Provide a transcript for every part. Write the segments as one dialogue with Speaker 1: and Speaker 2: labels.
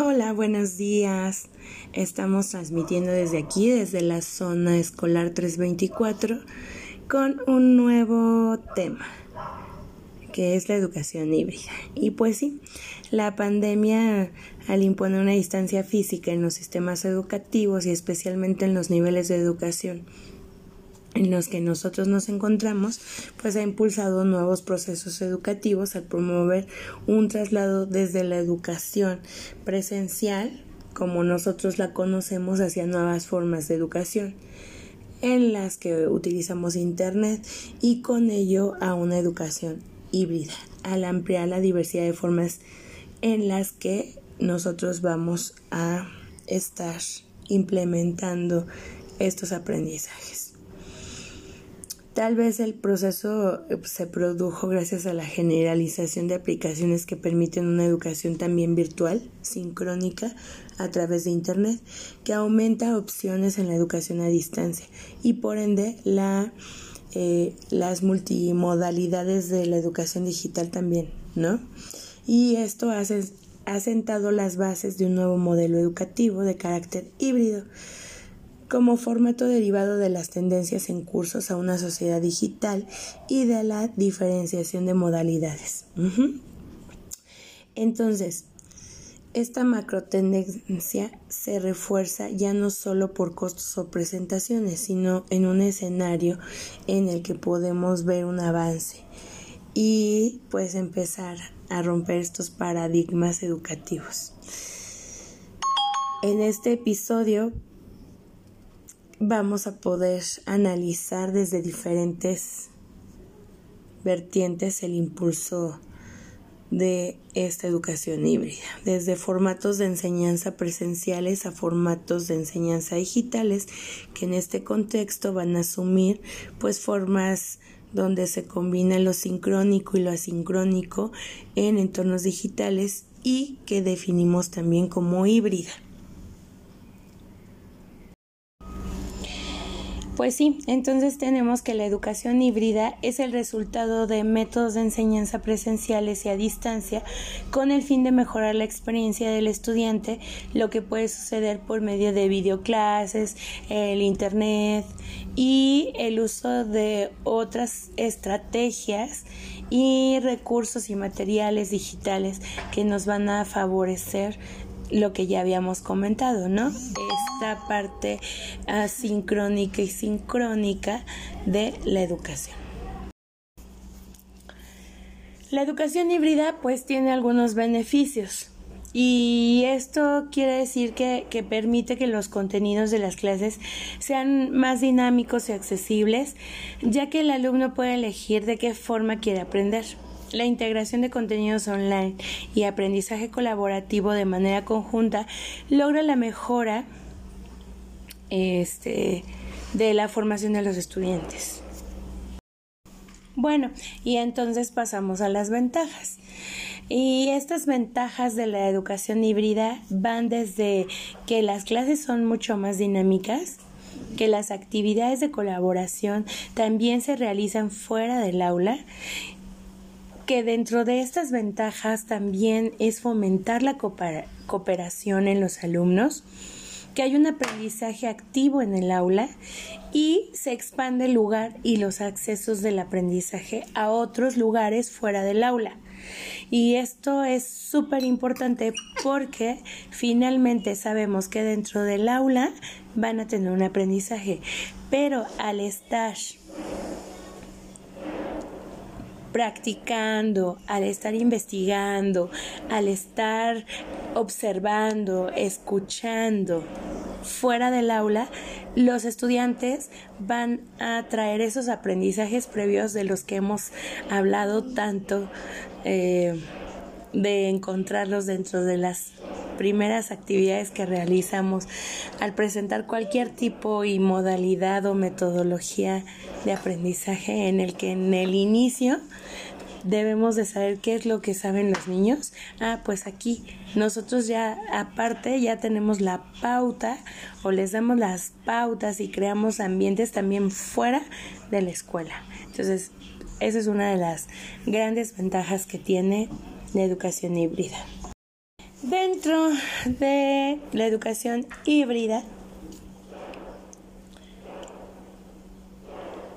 Speaker 1: Hola, buenos días. Estamos transmitiendo desde aquí, desde la zona escolar 324, con un nuevo tema, que es la educación híbrida. Y pues sí, la pandemia, al imponer una distancia física en los sistemas educativos y especialmente en los niveles de educación, en los que nosotros nos encontramos, pues ha impulsado nuevos procesos educativos al promover un traslado desde la educación presencial, como nosotros la conocemos, hacia nuevas formas de educación en las que utilizamos Internet y con ello a una educación híbrida, al ampliar la diversidad de formas en las que nosotros vamos a estar implementando estos aprendizajes. Tal vez el proceso eh, se produjo gracias a la generalización de aplicaciones que permiten una educación también virtual, sincrónica, a través de Internet, que aumenta opciones en la educación a distancia y por ende la, eh, las multimodalidades de la educación digital también, ¿no? Y esto ha sentado las bases de un nuevo modelo educativo de carácter híbrido como formato derivado de las tendencias en cursos a una sociedad digital y de la diferenciación de modalidades. Entonces, esta macro tendencia se refuerza ya no solo por costos o presentaciones, sino en un escenario en el que podemos ver un avance y pues empezar a romper estos paradigmas educativos. En este episodio vamos a poder analizar desde diferentes vertientes el impulso de esta educación híbrida, desde formatos de enseñanza presenciales a formatos de enseñanza digitales, que en este contexto van a asumir pues formas donde se combina lo sincrónico y lo asincrónico en entornos digitales y que definimos también como híbrida. Pues sí, entonces tenemos que la educación híbrida es el resultado de métodos de enseñanza presenciales y a distancia con el fin de mejorar la experiencia del estudiante, lo que puede suceder por medio de videoclases, el internet y el uso de otras estrategias y recursos y materiales digitales que nos van a favorecer lo que ya habíamos comentado, ¿no? Esta parte asincrónica y sincrónica de la educación. La educación híbrida pues tiene algunos beneficios y esto quiere decir que, que, permite que los contenidos de las clases sean más dinámicos y accesibles, ya que el alumno puede elegir de qué forma quiere aprender. La integración de contenidos online y aprendizaje colaborativo de manera conjunta logra la mejora este, de la formación de los estudiantes. Bueno, y entonces pasamos a las ventajas. Y estas ventajas de la educación híbrida van desde que las clases son mucho más dinámicas, que las actividades de colaboración también se realizan fuera del aula que dentro de estas ventajas también es fomentar la cooperación en los alumnos, que hay un aprendizaje activo en el aula y se expande el lugar y los accesos del aprendizaje a otros lugares fuera del aula. Y esto es súper importante porque finalmente sabemos que dentro del aula van a tener un aprendizaje, pero al estar practicando, al estar investigando, al estar observando, escuchando fuera del aula, los estudiantes van a traer esos aprendizajes previos de los que hemos hablado tanto eh, de encontrarlos dentro de las primeras actividades que realizamos al presentar cualquier tipo y modalidad o metodología de aprendizaje en el que en el inicio debemos de saber qué es lo que saben los niños. Ah, pues aquí nosotros ya aparte ya tenemos la pauta o les damos las pautas y creamos ambientes también fuera de la escuela. Entonces, esa es una de las grandes ventajas que tiene la educación híbrida. Dentro de la educación híbrida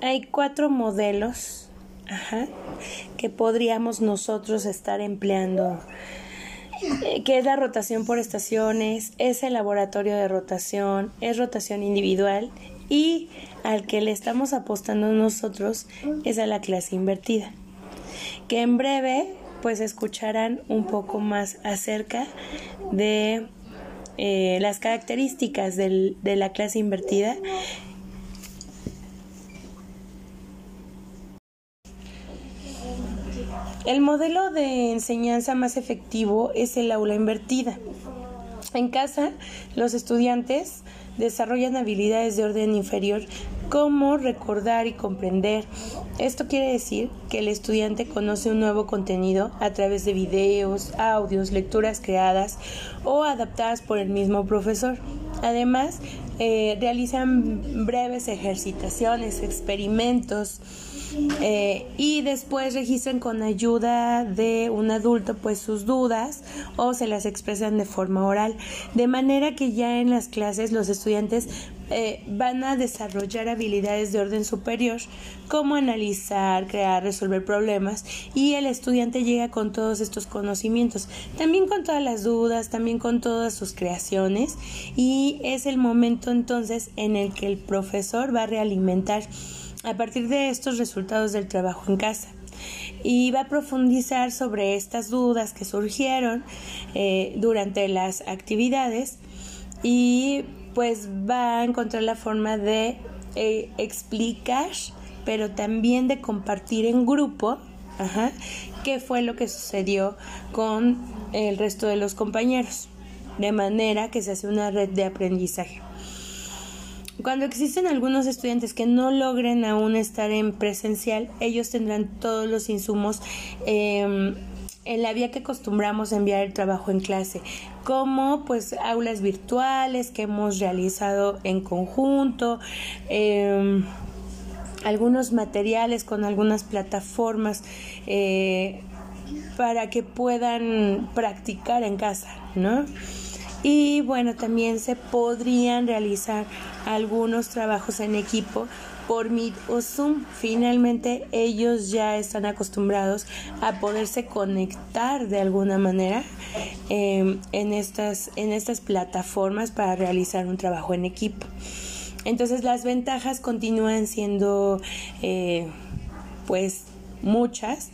Speaker 1: hay cuatro modelos que podríamos nosotros estar empleando, eh, que es la rotación por estaciones, es el laboratorio de rotación, es rotación individual y al que le estamos apostando nosotros es a la clase invertida, que en breve pues escucharán un poco más acerca de eh, las características de la clase invertida. El modelo de enseñanza más efectivo es el aula invertida. En casa, los estudiantes desarrollan habilidades de orden inferior como recordar y comprender. Esto quiere decir que el estudiante conoce un nuevo contenido a través de videos, audios, lecturas creadas o adaptadas por el mismo profesor. Además, eh, realizan breves ejercitaciones, experimentos, eh, y después registran con ayuda de un adulto pues sus dudas o se las expresan de forma oral de manera que ya en las clases los estudiantes eh, van a desarrollar habilidades de orden superior como analizar, crear, resolver problemas y el estudiante llega con todos estos conocimientos, también con todas las dudas, también con todas sus creaciones y es el momento entonces en el que el profesor va a realimentar a partir de estos resultados del trabajo en casa y va a profundizar sobre estas dudas que surgieron eh, durante las actividades y pues va a encontrar la forma de eh, explicar pero también de compartir en grupo qué fue lo que sucedió con el resto de los compañeros de manera que se hace una red de aprendizaje. Cuando existen algunos estudiantes que no logren aún estar en presencial, ellos tendrán todos los insumos em, en la vía que acostumbramos a enviar el trabajo en clase, como pues aulas virtuales que hemos realizado en conjunto, em, algunos materiales con algunas plataformas eh, para que puedan practicar en casa, ¿no? Y bueno, también se podrían realizar algunos trabajos en equipo por Meet o Zoom. Finalmente ellos ya están acostumbrados a poderse conectar de alguna manera em, en, estas, en estas plataformas para realizar un trabajo en equipo. Entonces las ventajas continúan siendo eh, pues muchas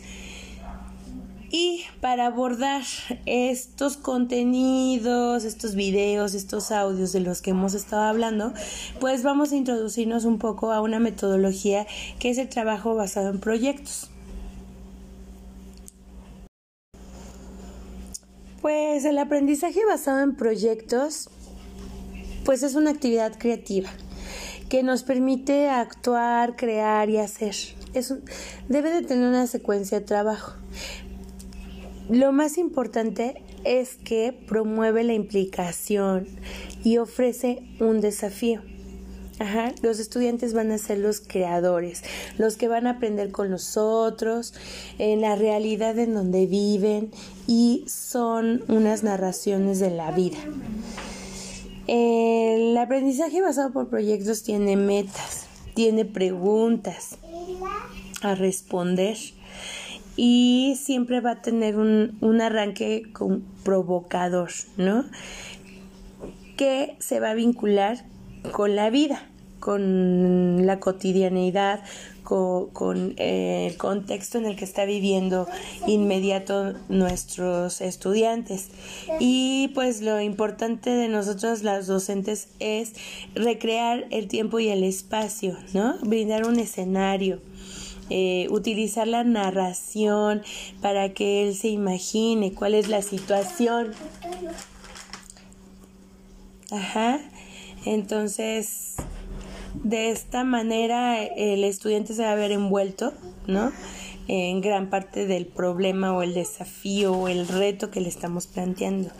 Speaker 1: y para abordar estos contenidos, estos videos, estos audios de los que hemos estado hablando, pues vamos a introducirnos un poco a una metodología que es el trabajo basado en proyectos. Pues el aprendizaje basado en proyectos, pues es una actividad creativa que nos permite actuar, crear y hacer. debe de tener una secuencia de trabajo. Lo más importante es que promueve la implicación y ofrece un desafío. Ajá, los estudiantes van a ser los creadores, los que van a aprender con los otros, en la realidad en donde viven y son unas narraciones de la vida. El aprendizaje basado por proyectos tiene metas, tiene preguntas a responder y siempre va a tener un, un arranque con provocador, ¿no? Que se va a vincular con la vida, con la cotidianeidad, con, eh, el contexto en el que está viviendo inmediato nuestros estudiantes. Y pues lo importante de nosotros las docentes es recrear el tiempo y el espacio, ¿no? Brindar un escenario eh, utilizar la narración para que él se imagine cuál es la situación. Ajá. Entonces, de esta manera el estudiante se va a ver envuelto, ¿no? En gran parte del problema o el desafío o el reto que le estamos planteando.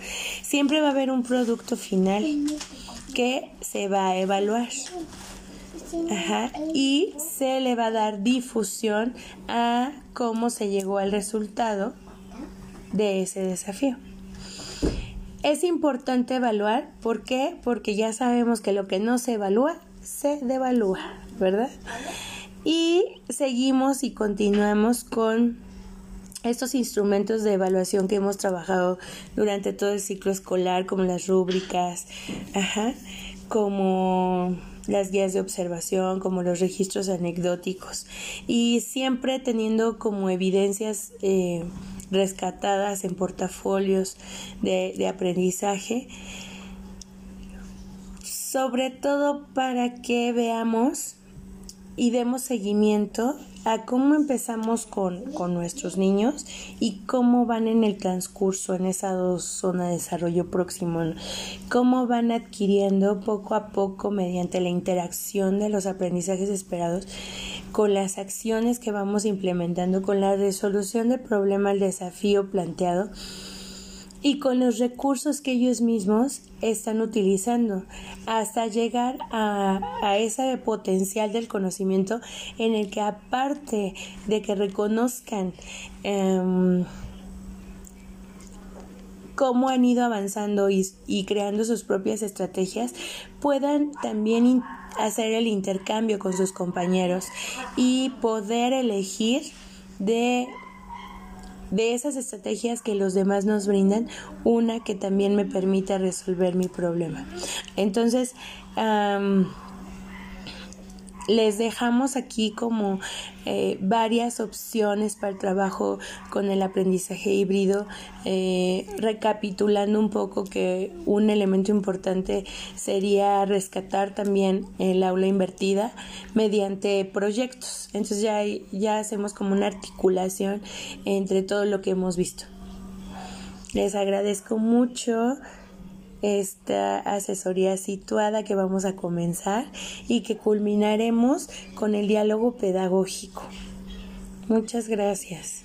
Speaker 1: Siempre va a haber un producto final que se va a evaluar. Ajá, y se le va a dar difusión a cómo se llegó al resultado de ese desafío. Es importante evaluar, ¿por qué? Porque ya sabemos que lo que no se evalúa se devalúa, ¿verdad? Y seguimos y continuamos con estos instrumentos de evaluación que hemos trabajado durante todo el ciclo escolar, como las rúbricas, como las guías de observación, como los registros anecdóticos, y siempre teniendo como evidencias eh, rescatadas en portafolios de aprendizaje, sobre todo para que veamos y demos seguimiento a cómo empezamos con, nuestros niños y cómo van en el transcurso en esa zona de desarrollo próximo, cómo van adquiriendo poco a poco mediante la interacción de los aprendizajes esperados con las acciones que vamos implementando, con la resolución del problema, el desafío planteado y con los recursos que ellos mismos están utilizando hasta llegar a, ese potencial del conocimiento en el que aparte de que reconozcan em, cómo han ido avanzando y, y, creando sus propias estrategias, puedan también hacer el intercambio con sus compañeros y poder elegir de de esas estrategias que los demás nos brindan, una que también me permita resolver mi problema. Entonces, les dejamos aquí como eh, varias opciones para el trabajo con el aprendizaje híbrido, eh, recapitulando un poco que un elemento importante sería rescatar también el aula invertida mediante proyectos. Entonces ya, ya hacemos como una articulación entre todo lo que hemos visto. Les agradezco mucho esta asesoría situada que vamos a comenzar y que culminaremos con el diálogo pedagógico. Muchas gracias.